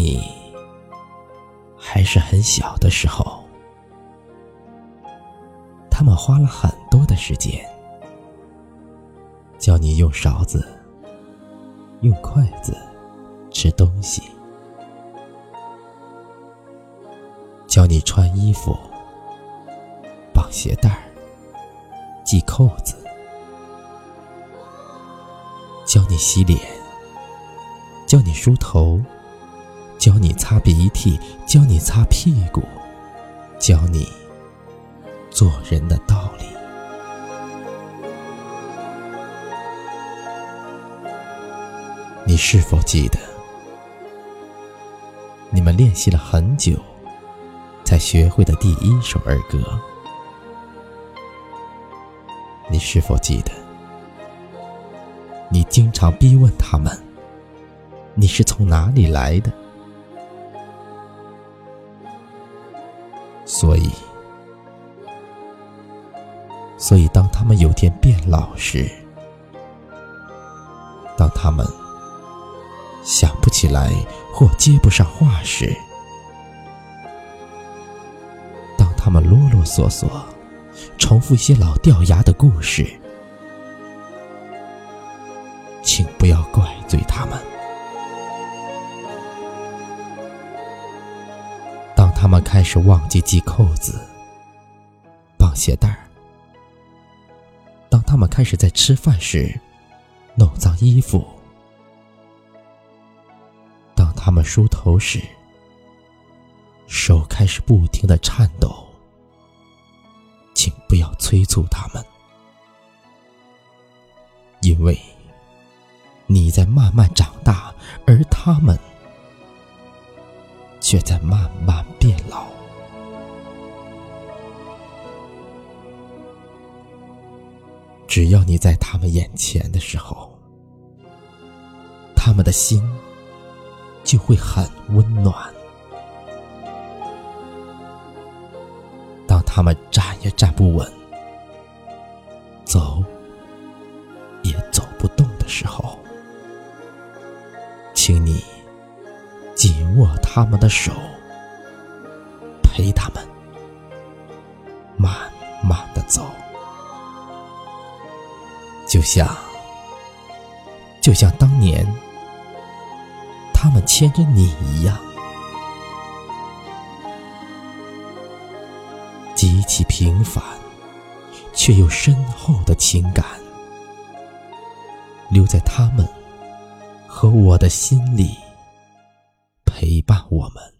你还是很小的时候，他们花了很多的时间，教你用勺子、用筷子吃东西，教你穿衣服、绑鞋带、系扣子，教你洗脸，教你梳头。教你擦鼻涕，教你擦屁股，教你做人的道理。你是否记得，你们练习了很久，才学会的第一首儿歌？你是否记得，你经常逼问他们，你是从哪里来的？所以，所以，当他们有天变老时，当他们想不起来或接不上话时，当他们啰啰嗦嗦重复一些老掉牙的故事，请不要怪罪他们。他们开始忘记系扣子、绑鞋带儿。当他们开始在吃饭时弄脏衣服，当他们梳头时手开始不停的颤抖，请不要催促他们，因为你在慢慢长大，而他们。却在慢慢变老。只要你在他们眼前的时候，他们的心就会很温暖。当他们站也站不稳，走也走不动的时候，请你。握他们的手，陪他们慢慢的走，就像，就像当年他们牵着你一样，极其平凡却又深厚的情感，留在他们和我的心里。陪伴我们。